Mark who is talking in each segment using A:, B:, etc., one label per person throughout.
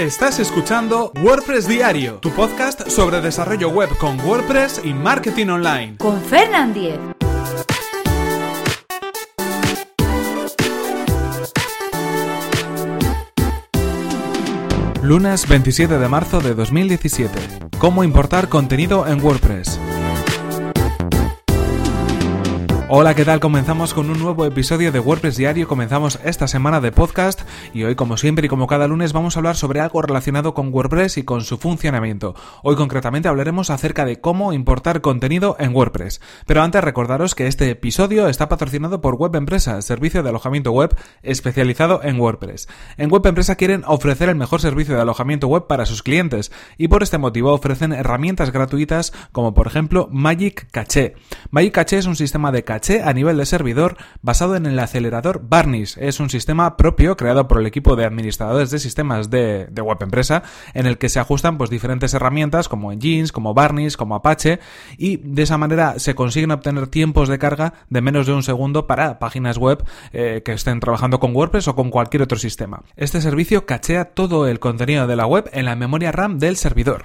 A: Estás escuchando WordPress Diario, tu podcast sobre desarrollo web con WordPress y marketing online.
B: Con Fernand Diez.
A: Lunes 27 de marzo de 2017. ¿Cómo importar contenido en WordPress? Hola, ¿qué tal? Comenzamos con un nuevo episodio de WordPress Diario. Comenzamos esta semana de podcast y hoy, como siempre y como cada lunes, vamos a hablar sobre algo relacionado con WordPress y con su funcionamiento. Hoy concretamente hablaremos acerca de cómo importar contenido en WordPress. Pero antes recordaros que este episodio está patrocinado por Web Empresa, servicio de alojamiento web especializado en WordPress. En Web Empresa quieren ofrecer el mejor servicio de alojamiento web para sus clientes y por este motivo ofrecen herramientas gratuitas como por ejemplo Magic Caché. Magic Caché es un sistema de caché a nivel de servidor basado en el acelerador Varnish. Es un sistema propio creado por el equipo de administradores de sistemas de, web empresa en el que se ajustan pues diferentes herramientas como Engines, como Varnish, como Apache y de esa manera se consiguen obtener tiempos de carga de menos de un segundo para páginas web eh, que estén trabajando con WordPress o con cualquier otro sistema. Este servicio cachea todo el contenido de la web en la memoria RAM del servidor.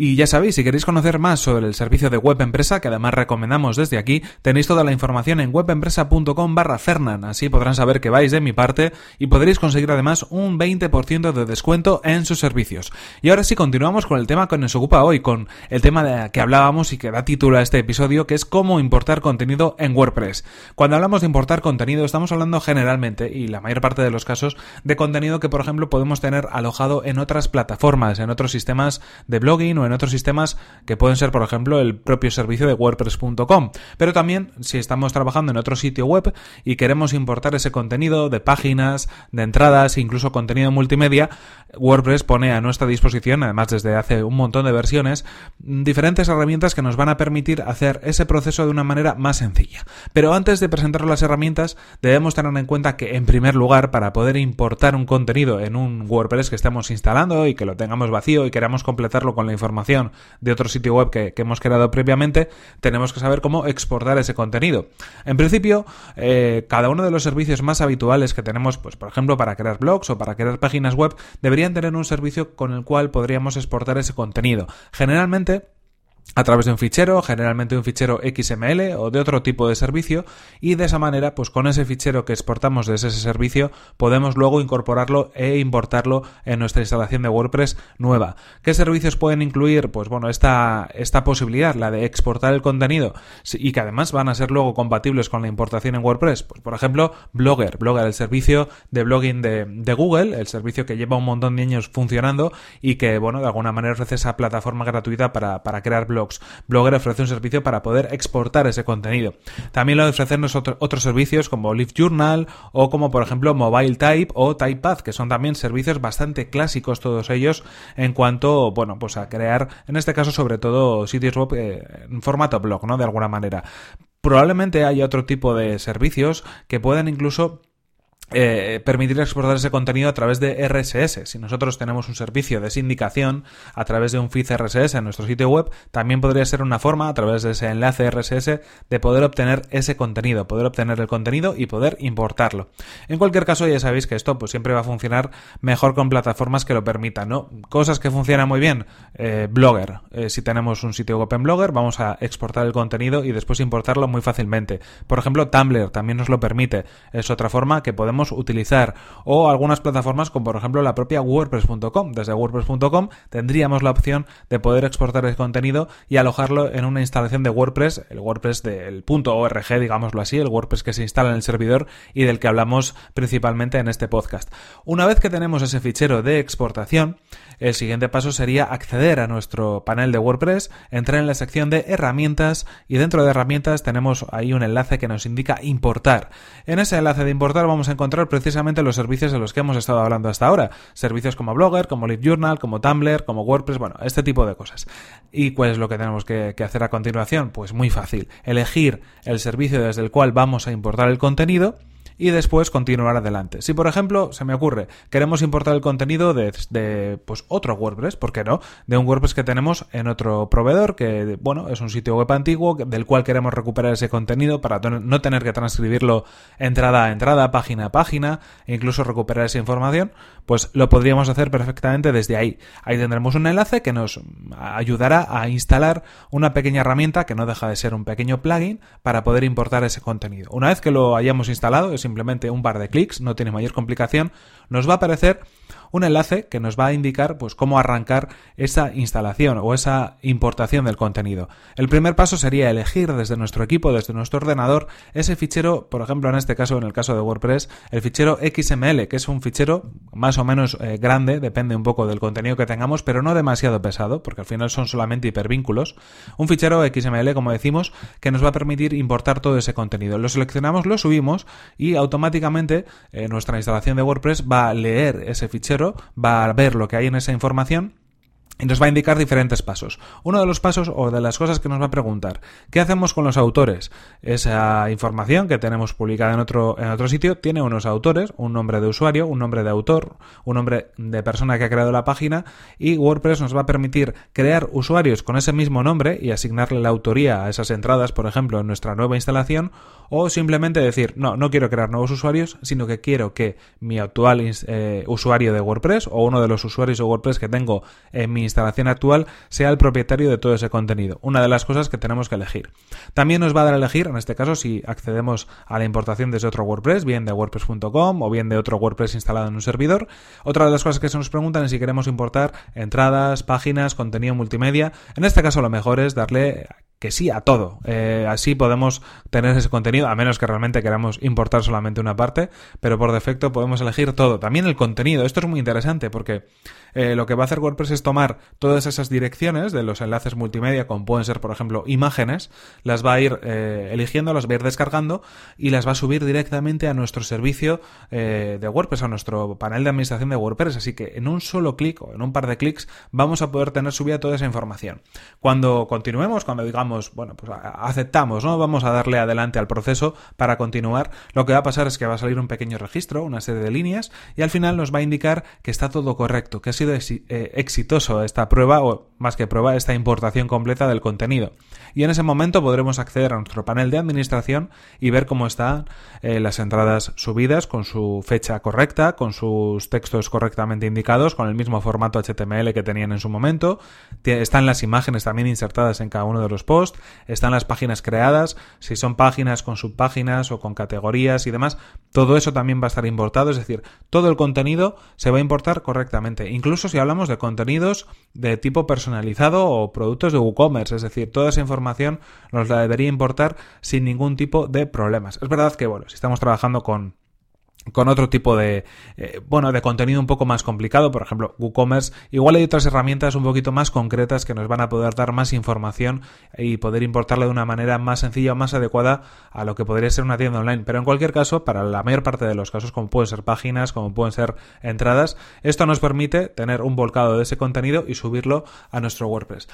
A: Y ya sabéis, si queréis conocer más sobre el servicio de web empresa, que además recomendamos desde aquí, tenéis toda la información en webempresa.com barra Fernan. Así podrán saber que vais de mi parte y podréis conseguir además un 20% de descuento en sus servicios. Y ahora sí, continuamos con el tema que nos ocupa hoy, con el tema de que hablábamos y que da título a este episodio, que es cómo importar contenido en WordPress. Cuando hablamos de importar contenido, estamos hablando generalmente, y la mayor parte de los casos, de contenido que, por ejemplo, podemos tener alojado en otras plataformas, en otros sistemas de blogging o en otros sistemas que pueden ser, por ejemplo, el propio servicio de WordPress.com. Pero también, si estamos trabajando en otro sitio web y queremos importar ese contenido de páginas, de entradas, incluso contenido multimedia, WordPress pone a nuestra disposición, además desde hace un montón de versiones, diferentes herramientas que nos van a permitir hacer ese proceso de una manera más sencilla. Pero antes de presentar las herramientas, debemos tener en cuenta que, en primer lugar, para poder importar un contenido en un WordPress que estemos instalando y que lo tengamos vacío y queramos completarlo con la información de otro sitio web que, hemos creado previamente, tenemos que saber cómo exportar ese contenido. En principio, eh, cada uno de los servicios más habituales que tenemos, pues por ejemplo, para crear blogs o para crear páginas web, deberían tener un servicio con el cual podríamos exportar ese contenido. Generalmente, a través de un fichero, generalmente un fichero XML o de otro tipo de servicio, y de esa manera, pues con ese fichero que exportamos desde ese servicio, podemos luego incorporarlo e importarlo en nuestra instalación de WordPress nueva. ¿Qué servicios pueden incluir? Pues bueno, esta, esta posibilidad, la de exportar el contenido, y que además van a ser luego compatibles con la importación en WordPress. Pues por ejemplo, Blogger, Blogger, el servicio de blogging de, de Google, el servicio que lleva un montón de años funcionando y que, bueno, de alguna manera ofrece esa plataforma gratuita para, para crear blogs Blogger ofrece un servicio para poder exportar ese contenido. También lo ofrecen otros servicios como Live Journal o como por ejemplo Mobile Type o Typepath, que son también servicios bastante clásicos todos ellos en cuanto, bueno, pues a crear, en este caso sobre todo sitios web eh, en formato blog, ¿no? De alguna manera. Probablemente haya otro tipo de servicios que puedan incluso eh, permitir exportar ese contenido a través de RSS. Si nosotros tenemos un servicio de sindicación a través de un feed RSS en nuestro sitio web, también podría ser una forma a través de ese enlace RSS de poder obtener ese contenido, poder obtener el contenido y poder importarlo. En cualquier caso, ya sabéis que esto pues, siempre va a funcionar mejor con plataformas que lo permitan, ¿no? Cosas que funcionan muy bien, eh, Blogger. Eh, si tenemos un sitio web en Blogger, vamos a exportar el contenido y después importarlo muy fácilmente. Por ejemplo, Tumblr también nos lo permite. Es otra forma que podemos utilizar. O algunas plataformas como por ejemplo la propia WordPress.com. Desde WordPress.com tendríamos la opción de poder exportar el contenido y alojarlo en una instalación de WordPress, el WordPress del .org, digámoslo así, el WordPress que se instala en el servidor y del que hablamos principalmente en este podcast. Una vez que tenemos ese fichero de exportación, el siguiente paso sería acceder a nuestro panel de WordPress, entrar en la sección de herramientas y dentro de herramientas tenemos ahí un enlace que nos indica importar. En ese enlace de importar vamos a encontrar precisamente los servicios de los que hemos estado hablando hasta ahora. Servicios como Blogger, como Journal, como Tumblr, como WordPress, bueno, este tipo de cosas. ¿Y cuál es lo que tenemos que hacer a continuación? Pues muy fácil. Elegir el servicio desde el cual vamos a importar el contenido y después continuar adelante. Si por ejemplo, se me ocurre, queremos importar el contenido de, pues otro WordPress, ¿por qué no? De un WordPress que tenemos en otro proveedor, que bueno, es un sitio web antiguo del cual queremos recuperar ese contenido para no tener que transcribirlo entrada a entrada, página a página, e incluso recuperar esa información, pues lo podríamos hacer perfectamente desde ahí. Ahí tendremos un enlace que nos ayudará a instalar una pequeña herramienta que no deja de ser un pequeño plugin para poder importar ese contenido. Una vez que lo hayamos instalado, es simplemente un par de clics, no tiene mayor complicación, nos va a aparecer un enlace que nos va a indicar pues cómo arrancar esa instalación o esa importación del contenido. El primer paso sería elegir desde nuestro equipo, desde nuestro ordenador, ese fichero, por ejemplo en este caso, en el caso de WordPress, el fichero XML, que es un fichero más o menos eh, grande, depende un poco del contenido que tengamos, pero no demasiado pesado, porque al final son solamente hipervínculos. Un fichero XML, como decimos, que nos va a permitir importar todo ese contenido. Lo seleccionamos, lo subimos y automáticamente eh, nuestra instalación de WordPress va a leer ese fichero va a ver lo que hay en esa información y nos va a indicar diferentes pasos. Uno de los pasos o de las cosas que nos va a preguntar, ¿qué hacemos con los autores? Esa información que tenemos publicada en otro, en otro sitio tiene unos autores, un nombre de usuario, un nombre de autor, un nombre de persona que ha creado la página y WordPress nos va a permitir crear usuarios con ese mismo nombre y asignarle la autoría a esas entradas, por ejemplo, en nuestra nueva instalación o simplemente decir, no, no quiero crear nuevos usuarios, sino que quiero que mi actual eh, usuario de WordPress o uno de los usuarios de WordPress que tengo en mi instalación actual sea el propietario de todo ese contenido. Una de las cosas que tenemos que elegir. También nos va a dar a elegir, en este caso, si accedemos a la importación desde otro WordPress, bien de WordPress.com o bien de otro WordPress instalado en un servidor. Otra de las cosas que se nos preguntan es si queremos importar entradas, páginas, contenido multimedia. En este caso, lo mejor es darle que sí a todo. Eh, así podemos tener ese contenido, a menos que realmente queramos importar solamente una parte, pero por defecto podemos elegir todo. También el contenido. Esto es muy interesante porque eh, lo que va a hacer WordPress es tomar todas esas direcciones de los enlaces multimedia, como pueden ser, por ejemplo, imágenes, las va a ir eh, eligiendo, las va a ir descargando y las va a subir directamente a nuestro servicio de WordPress, a nuestro panel de administración de WordPress. Así que en un solo clic o en un par de clics vamos a poder tener subida toda esa información. Cuando continuemos, cuando digamos bueno, pues aceptamos, ¿no? Vamos a darle adelante al proceso para continuar. Lo que va a pasar es que va a salir un pequeño registro, una serie de líneas, y al final nos va a indicar que está todo correcto, que ha sido eh, exitoso esta prueba, o más que prueba, esta importación completa del contenido. Y en ese momento podremos acceder a nuestro panel de administración y ver cómo están eh, las entradas subidas con su fecha correcta, con sus textos correctamente indicados, con el mismo formato HTML que tenían en su momento. Están las imágenes también insertadas en cada uno de los posts están las páginas creadas, si son páginas con subpáginas o con categorías y demás, todo eso también va a estar importado, es decir, todo el contenido se va a importar correctamente, incluso si hablamos de contenidos de tipo personalizado o productos de WooCommerce, es decir, toda esa información nos la debería importar sin ningún tipo de problemas. Es verdad que, bueno, si estamos trabajando con con otro tipo de eh, bueno de contenido un poco más complicado. Por ejemplo WooCommerce igual hay otras herramientas un poquito más concretas que nos van a poder dar más información y poder importarla de una manera más sencilla o más adecuada a lo que podría ser una tienda online. Pero en cualquier caso para la mayor parte de los casos como pueden ser páginas como pueden ser entradas esto nos permite tener un volcado de ese contenido y subirlo a nuestro WordPress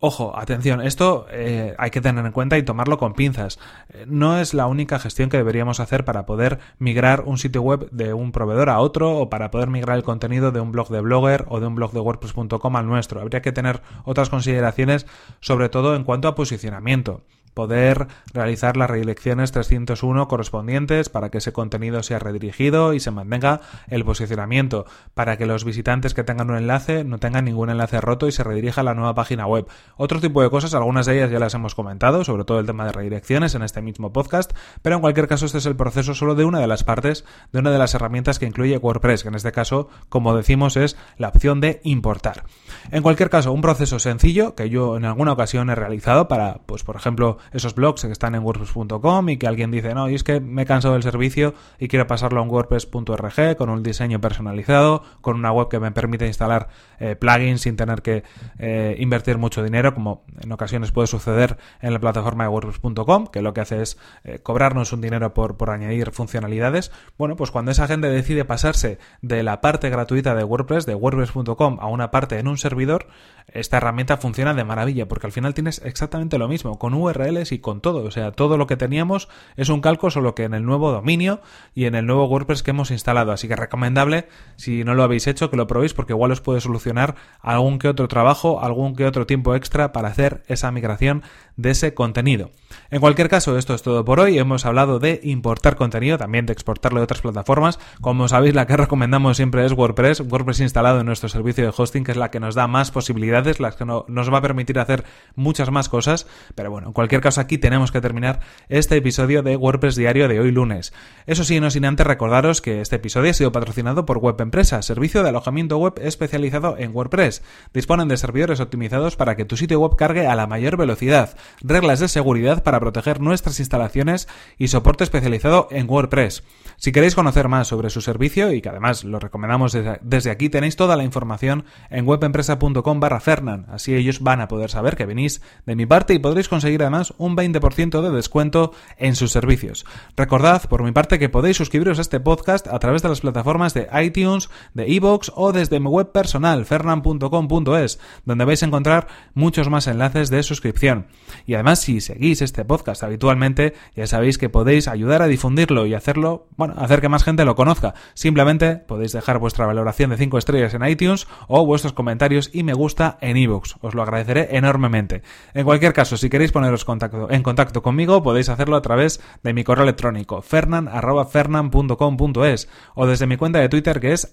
A: Ojo, atención, esto eh, hay que tener en cuenta y tomarlo con pinzas. Eh, no es la única gestión que deberíamos hacer para poder migrar un sitio web de un proveedor a otro o para poder migrar el contenido de un blog de Blogger o de un blog de WordPress.com al nuestro. Habría que tener otras consideraciones, sobre todo en cuanto a posicionamiento poder realizar las redirecciones 301 correspondientes para que ese contenido sea redirigido y se mantenga el posicionamiento, para que los visitantes que tengan un enlace no tengan ningún enlace roto y se redirija a la nueva página web. Otro tipo de cosas, algunas de ellas ya las hemos comentado, sobre todo el tema de redirecciones en este mismo podcast, pero en cualquier caso este es el proceso solo de una de las partes, de una de las herramientas que incluye WordPress, que en este caso, como decimos, es la opción de importar. En cualquier caso, un proceso sencillo que yo en alguna ocasión he realizado para, pues por ejemplo, esos blogs que están en WordPress.com y que alguien dice, no, y es que me he cansado del servicio y quiero pasarlo a un WordPress.org con un diseño personalizado, con una web que me permite instalar eh, plugins sin tener que eh, invertir mucho dinero, como en ocasiones puede suceder en la plataforma de WordPress.com, que lo que hace es eh, cobrarnos un dinero por, por añadir funcionalidades. Bueno, pues cuando esa gente decide pasarse de la parte gratuita de WordPress, de WordPress.com, a una parte en un servidor, esta herramienta funciona de maravilla, porque al final tienes exactamente lo mismo, con URL Y con todo. O sea, todo lo que teníamos es un calco, solo que en el nuevo dominio y en el nuevo WordPress que hemos instalado. Así que recomendable, si no lo habéis hecho, que lo probéis porque igual os puede solucionar algún que otro trabajo, algún que otro tiempo extra para hacer esa migración de ese contenido. En cualquier caso, esto es todo por hoy. Hemos hablado de importar contenido, también de exportarlo de otras plataformas. Como sabéis, la que recomendamos siempre es WordPress. WordPress instalado en nuestro servicio de hosting, que es la que nos da más posibilidades, la que nos va a permitir hacer muchas más cosas. Pero bueno, en cualquier caso, aquí tenemos que terminar este episodio de WordPress Diario de hoy lunes. Eso sí, no sin antes recordaros que este episodio ha sido patrocinado por Web Empresa, servicio de alojamiento web especializado en WordPress. Disponen de servidores optimizados para que tu sitio web cargue a la mayor velocidad reglas de seguridad para proteger nuestras instalaciones y soporte especializado en WordPress. Si queréis conocer más sobre su servicio y que además lo recomendamos desde, aquí, tenéis toda la información en webempresa.com barra Fernan. Así ellos van a poder saber que venís de mi parte y podréis conseguir además un 20% de descuento en sus servicios. Recordad por mi parte que podéis suscribiros a este podcast a través de las plataformas de iTunes, de iVoox o desde mi web personal fernan.com.es, donde vais a encontrar muchos más enlaces de suscripción. Y además, si seguís este podcast habitualmente, ya sabéis que podéis ayudar a difundirlo y hacerlo, bueno, hacer que más gente lo conozca. Simplemente podéis dejar vuestra valoración de 5 estrellas en iTunes o vuestros comentarios y me gusta en iVoox. Os lo agradeceré enormemente. En cualquier caso, si queréis poneros en contacto conmigo, podéis hacerlo a través de mi correo electrónico fernan.fernan.com.es o desde mi cuenta de Twitter que es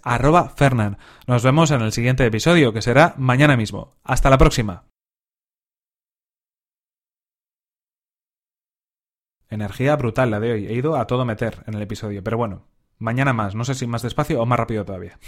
A: fernan. Nos vemos en el siguiente episodio, que será mañana mismo. Hasta la próxima. Energía brutal la de hoy. He ido a todo meter en el episodio. Pero bueno, mañana más. No sé si más despacio o más rápido todavía.